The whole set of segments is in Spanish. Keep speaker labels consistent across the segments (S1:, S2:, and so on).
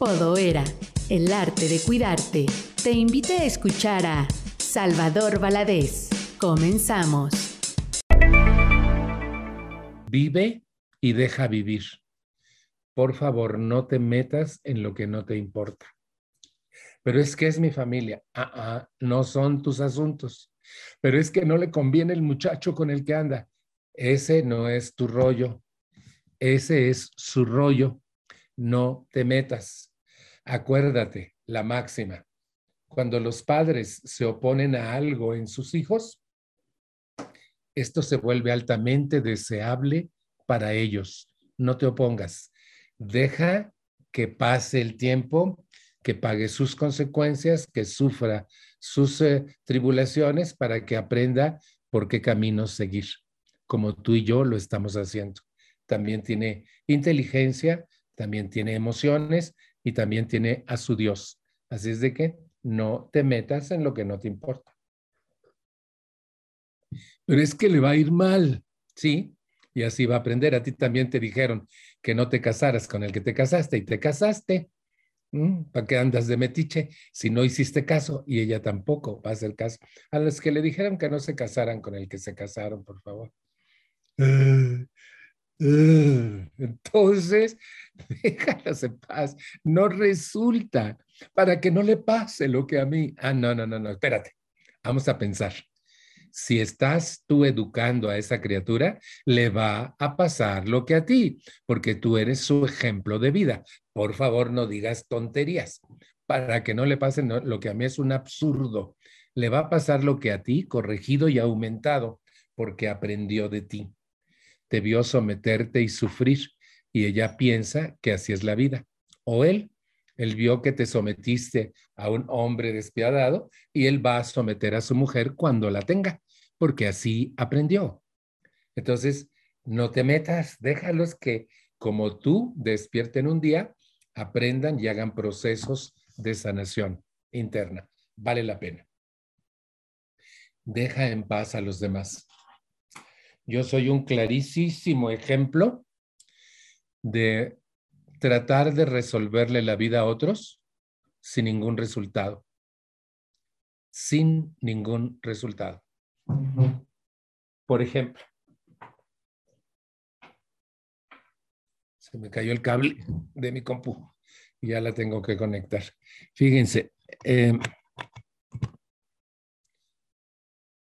S1: Podoera, el arte de cuidarte, te invita a escuchar a Salvador Valadez. Comenzamos.
S2: Vive y deja vivir. Por favor, no te metas en lo que no te importa. Pero es que es mi familia. Ah, ah, no son tus asuntos. Pero es que no le conviene el muchacho con el que anda. Ese no es tu rollo. Ese es su rollo. No te metas. Acuérdate, la máxima. Cuando los padres se oponen a algo en sus hijos, esto se vuelve altamente deseable para ellos. No te opongas. Deja que pase el tiempo, que pague sus consecuencias, que sufra sus eh, tribulaciones para que aprenda por qué camino seguir, como tú y yo lo estamos haciendo. También tiene inteligencia, también tiene emociones y también tiene a su Dios. Así es de que no te metas en lo que no te importa. Pero es que le va a ir mal, ¿sí? Y así va a aprender. A ti también te dijeron que no te casaras con el que te casaste y te casaste. ¿Para qué andas de metiche si no hiciste caso? Y ella tampoco va a hacer caso. A los que le dijeron que no se casaran con el que se casaron, por favor. Entonces, déjalas en paz. No resulta para que no le pase lo que a mí. Ah, no, no, no, no, espérate. Vamos a pensar. Si estás tú educando a esa criatura, le va a pasar lo que a ti, porque tú eres su ejemplo de vida. Por favor, no digas tonterías para que no le pase lo que a mí es un absurdo. Le va a pasar lo que a ti, corregido y aumentado, porque aprendió de ti. Vio someterte y sufrir, y ella piensa que así es la vida. O él él vio que te sometiste a un hombre despiadado y él va a someter a su mujer cuando la tenga, porque así aprendió. Entonces, no te metas, déjalos que como tú despierten un día, aprendan y hagan procesos de sanación interna. Vale la pena. Deja en paz a los demás. Yo soy un clarísimo ejemplo de tratar de resolverle la vida a otros sin ningún resultado. Sin ningún resultado. Por ejemplo, se me cayó el cable de mi compu y ya la tengo que conectar. Fíjense, em,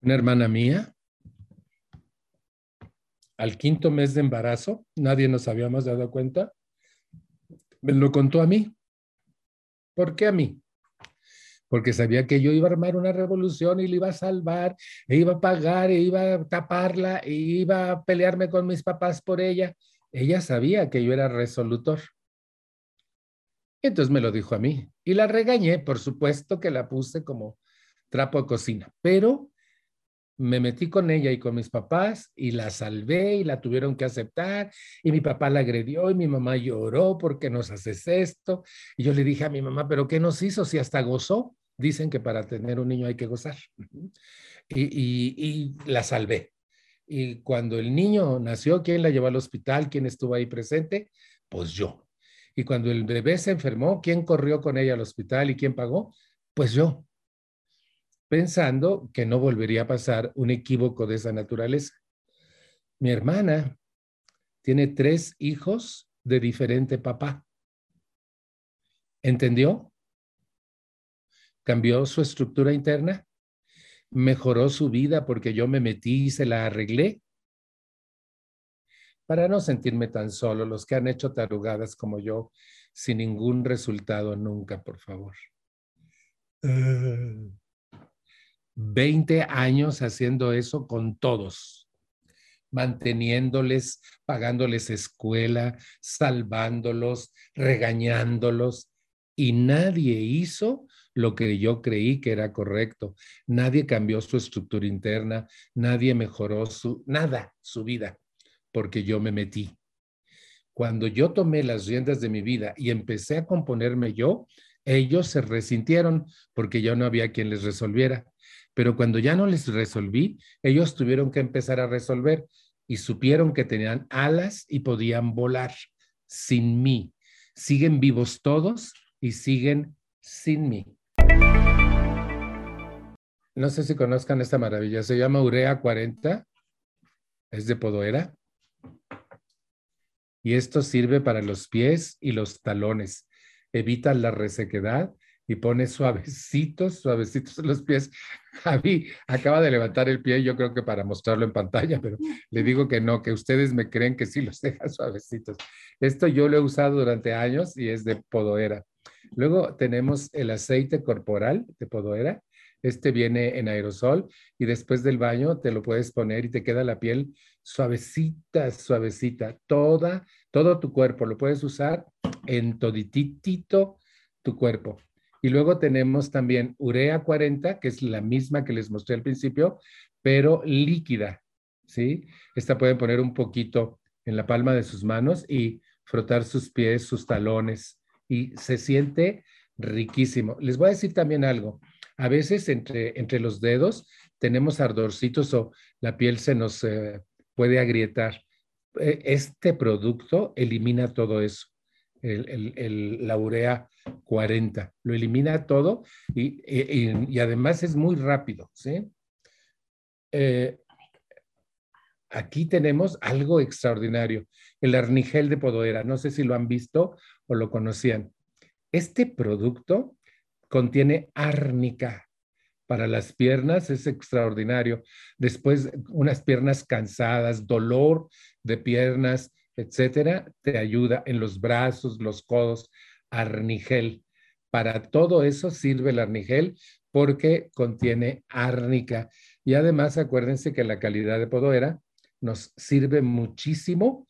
S2: una hermana mía, al quinto mes de embarazo, nadie nos habíamos dado cuenta, me lo contó a mí. ¿Por qué a mí? Porque sabía que yo iba a armar una revolución y le iba a salvar, e iba a pagar, e iba a taparla, e iba a pelearme con mis papás por ella. Ella sabía que yo era resolutor. entonces me lo dijo a mí. Y la regañé, por supuesto que la puse como trapo de cocina, pero me metí con ella y con mis papás y la salvé y la tuvieron que aceptar y mi papá la agredió y mi mamá lloró porque nos haces esto. Y yo le dije a mi mamá, pero ¿qué nos hizo si hasta gozó? Dicen que para tener un niño hay que gozar. Y, y la salvé. Y cuando el niño nació, ¿quién la llevó al hospital? ¿Quién estuvo ahí presente? Pues yo. Y cuando el bebé se enfermó, ¿quién corrió con ella al hospital y quién pagó? Pues yo pensando que no volvería a pasar un equívoco de esa naturaleza. Mi hermana tiene tres hijos de diferente papá. ¿Entendió? Cambió su estructura interna, mejoró su vida porque yo me metí y se la arreglé. Para no sentirme tan solo, los que han hecho tarugadas como yo, sin ningún resultado nunca, por favor. Ah. 20 años haciendo eso con todos, manteniéndoles, pagándoles escuela, salvándolos, regañándolos, y nadie hizo lo que yo creí que era correcto. Nadie cambió su estructura interna, nadie mejoró su, nada, su vida, porque yo me metí. Cuando yo tomé las riendas de mi vida y empecé a componerme yo, ellos se resintieron porque yo no había quien les resolviera. Pero cuando ya no les resolví, ellos tuvieron que empezar a resolver y supieron que tenían alas y podían volar sin mí, siguen vivos todos y siguen sin mí. No sé si conozcan esta maravilla, se llama Urea 40, es de Podoera. Y esto sirve para los pies y los talones. Evita la resequedad y pone suavecitos, suavecitos los pies. Javi acaba de levantar el pie, yo creo que para mostrarlo en pantalla, pero le digo que no, que ustedes me creen que sí los deja suavecitos. Esto yo lo he usado durante años y es de podoera. Luego tenemos el aceite corporal de podoera. Este viene en aerosol y después del baño te lo puedes poner y te queda la piel suavecita, suavecita. Toda, todo tu cuerpo lo puedes usar en toditito tu cuerpo. Y luego tenemos también urea 40, que es la misma que les mostré al principio, pero líquida, ¿sí? Esta pueden poner un poquito en la palma de sus manos y frotar sus pies, sus talones, y se siente riquísimo. Les voy a decir también algo. A veces entre, entre los dedos tenemos ardorcitos o la piel se nos eh, puede agrietar. E, este producto elimina todo eso el, la urea 40. Lo elimina todo y, además es muy rápido. ¿sí? Eh, aquí tenemos algo extraordinario, el arnigel de Podoera. No sé si lo han visto o lo conocían. Este producto contiene árnica para las piernas, es extraordinario. Después, unas piernas cansadas, dolor de piernas, etcétera, te ayuda en los brazos, los codos, arnigel. Para todo eso sirve el arnigel porque contiene árnica. Y además, acuérdense que la calidad de podoera nos sirve muchísimo,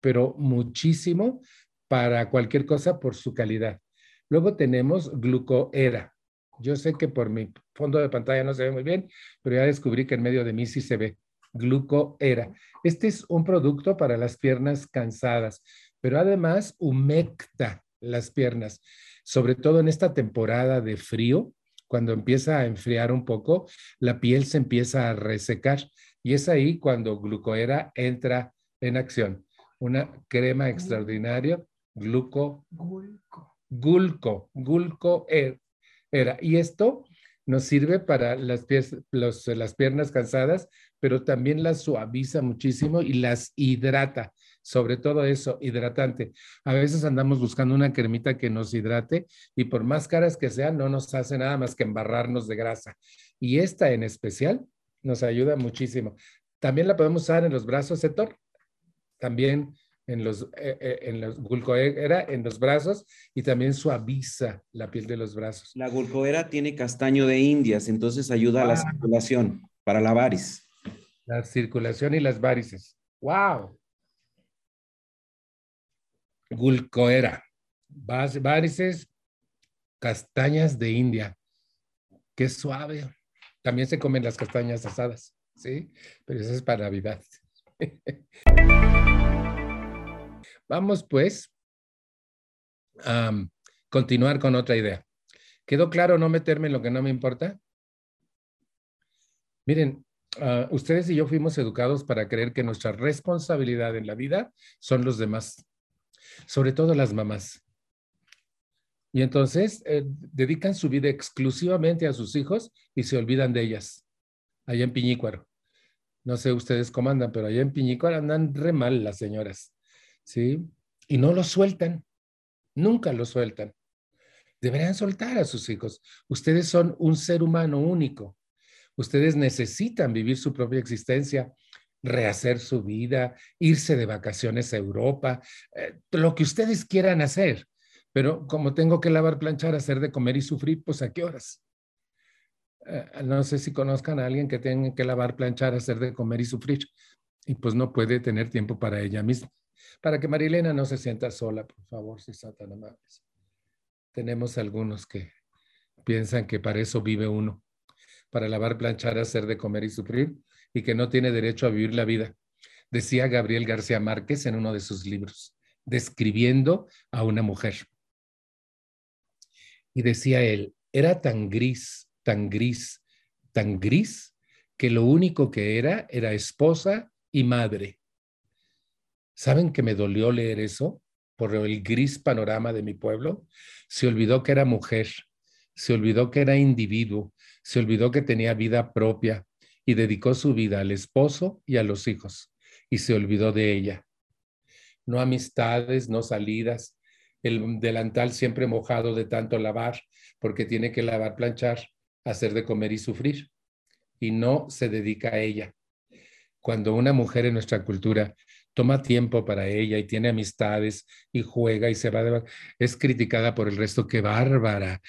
S2: pero muchísimo para cualquier cosa por su calidad. Luego tenemos glucoera. Yo sé que por mi fondo de pantalla no se ve muy bien, pero ya descubrí que en medio de mí sí se ve glucoera. Este es un producto para las piernas cansadas, pero además humecta las piernas, sobre todo en esta temporada de frío, cuando empieza a enfriar un poco, la piel se empieza a resecar y es ahí cuando glucoera entra en acción. Una crema extraordinaria, gluco, gulco, gulco, gulco era. Y esto nos sirve para las, las piernas cansadas, pero también las suaviza muchísimo y las hidrata, sobre todo eso, hidratante. A veces andamos buscando una cremita que nos hidrate y por más caras que sean, no nos hace nada más que embarrarnos de grasa. Y esta en especial nos ayuda muchísimo. También la podemos usar en los brazos, Setor. También en los, eh, eh, en los gulcoera en los brazos y también suaviza la piel de los brazos.
S3: La gulcoera tiene castaño de indias, entonces ayuda a la circulación para la varis.
S2: La circulación y las varices. ¡Wow! Gulcoera. Varices, castañas de India. Qué suave. También se comen las castañas asadas, ¿sí? Pero eso es para Navidad. Vamos pues a continuar con otra idea. ¿Quedó claro no meterme en lo que no me importa? Miren, ah, ustedes y yo fuimos educados para creer que nuestra responsabilidad en la vida son los demás, sobre todo las mamás. Y entonces eh, dedican su vida exclusivamente a sus hijos y se olvidan de ellas, allá en Piñícuaro. No sé ustedes cómo andan, pero allá en Piñícuaro andan re mal las señoras. ¿sí? Y no lo sueltan, nunca lo sueltan. Deberían soltar a sus hijos. Ustedes son un ser humano único. Ustedes necesitan vivir su propia existencia, rehacer su vida, irse de vacaciones a Europa, eh, lo que ustedes quieran hacer. Pero como tengo que lavar, planchar, hacer de comer y sufrir, pues a qué horas? Eh, no sé si conozcan a alguien que tenga que lavar, planchar, hacer de comer y sufrir y pues no puede tener tiempo para ella misma. Para que Marilena no se sienta sola, por favor, si son tan amables. Tenemos algunos que piensan que para eso vive uno, para lavar, planchar, hacer de comer y sufrir, y que no tiene derecho a vivir la vida. Decía Gabriel García Márquez en uno de sus libros, describiendo a una mujer. Y decía él, era tan gris, tan gris, tan gris, que lo único que era era esposa y madre. ¿Saben que me dolió leer eso? por el gris panorama de mi pueblo, se olvidó que era mujer, se olvidó que era individuo, se olvidó que tenía vida propia y dedicó su vida al esposo y a los hijos y se olvidó de ella. No amistades, no salidas, el delantal siempre mojado de tanto lavar, porque tiene que lavar, planchar, hacer de comer y sufrir. Y no se dedica a ella. Cuando una mujer en nuestra cultura toma tiempo para ella y tiene amistades y juega y se va de... es criticada por el resto, qué bárbara.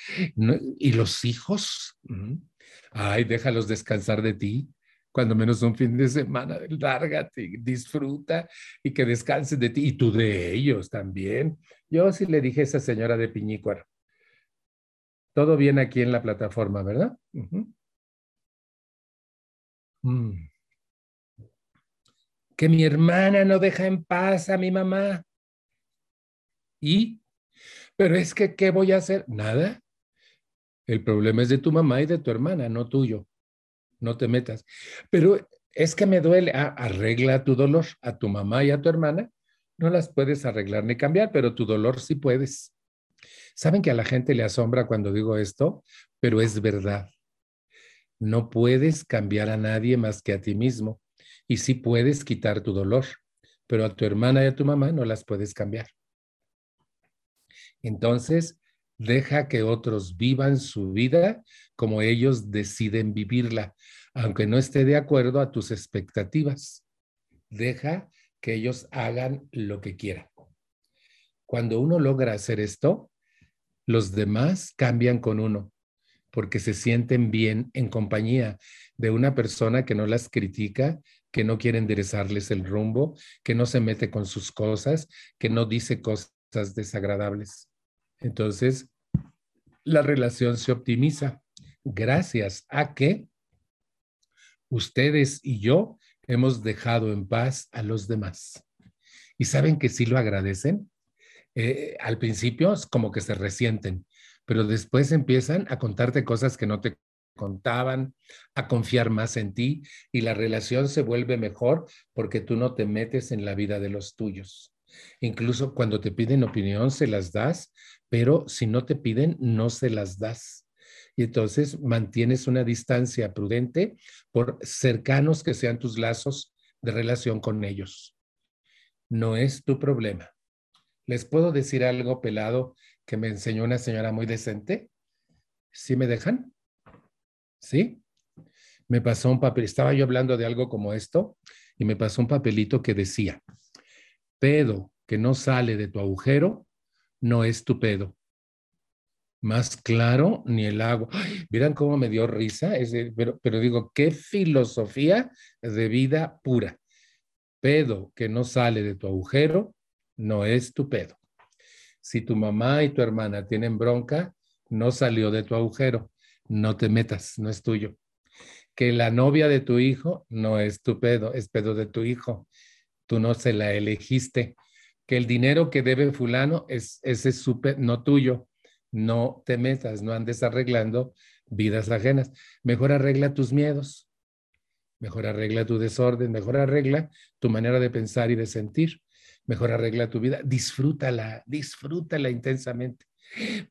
S2: ¿Y los hijos? Mm. Ay, déjalos descansar de ti. Cuando menos un fin de semana, lárgate, disfruta y que descansen de ti y tú de ellos también. Yo sí le dije a esa señora de Piñícuaro. Todo bien aquí en la plataforma, ¿verdad? Mm. Que mi hermana no deja en paz a mi mamá. ¿Y? Pero es que, ¿qué voy a hacer? Nada. El problema es de tu mamá y de tu hermana, no tuyo. No te metas. Pero es que me duele. Ah, arregla tu dolor a tu mamá y a tu hermana. No las puedes arreglar ni cambiar, pero tu dolor sí puedes. Saben que a la gente le asombra cuando digo esto, pero es verdad. No puedes cambiar a nadie más que a ti mismo. Y sí puedes quitar tu dolor, pero a tu hermana y a tu mamá no las puedes cambiar. Entonces, Deja que otros vivan su vida como ellos deciden vivirla, aunque no esté de acuerdo a tus expectativas. Deja que ellos hagan lo que quieran. Cuando uno logra hacer esto, los demás cambian con uno porque se sienten bien en compañía de una persona que no las critica, que no quiere enderezarles el rumbo, que no se mete con sus cosas, que no dice cosas desagradables. Entonces, la relación se optimiza gracias a que ustedes y yo hemos dejado en paz a los demás. Y saben que sí lo agradecen. Eh, al principio es como que se resienten, pero después empiezan a contarte cosas que no te contaban, a confiar más en ti y la relación se vuelve mejor porque tú no te metes en la vida de los tuyos. Incluso cuando te piden opinión, se las das, pero si no te piden, no se las das. Y entonces mantienes una distancia prudente por cercanos que sean tus lazos de relación con ellos. No es tu problema. ¿Les puedo decir algo pelado que me enseñó una señora muy decente? ¿Sí me dejan? ¿Sí? Me pasó un papel, estaba yo hablando de algo como esto y me pasó un papelito que decía, pedo que no sale de tu agujero no es tu pedo. Más claro ni el agua. Miren cómo me dio risa, pero, pero digo, qué filosofía de vida pura. Pedo que no sale de tu agujero no es tu pedo. Si tu mamá y tu hermana tienen bronca, no salió de tu agujero. No te metas, no es tuyo. Que la novia de tu hijo no es tu pedo, es pedo de tu hijo tú no se la elegiste, que el dinero que debe fulano es ese súper no tuyo. No te metas, no andes arreglando vidas ajenas. Mejor arregla tus miedos, mejor arregla tu desorden, mejor arregla tu manera de pensar y de sentir, mejor arregla tu vida, disfrútala, disfrútala intensamente.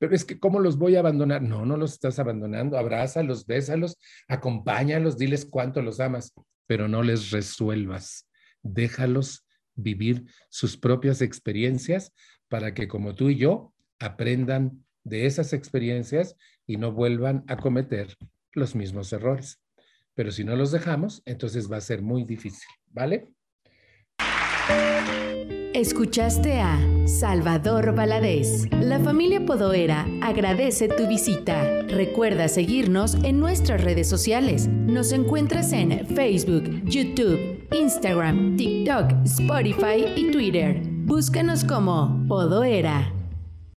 S2: Pero es que, ¿cómo los voy a abandonar? No, no los estás abandonando. Abrázalos, bésalos, acompáñalos, diles cuánto los amas, pero no les resuelvas déjalos vivir sus propias experiencias para que como tú y yo aprendan de esas experiencias y no vuelvan a cometer los mismos errores. Pero si no los dejamos, entonces va a ser muy difícil, ¿vale?
S1: Escuchaste a Salvador Valadez. La familia Podoera agradece tu visita. Recuerda seguirnos en nuestras redes sociales. Nos encuentras en Facebook, YouTube, Instagram, TikTok, Spotify y Twitter. Búscanos como Podoera.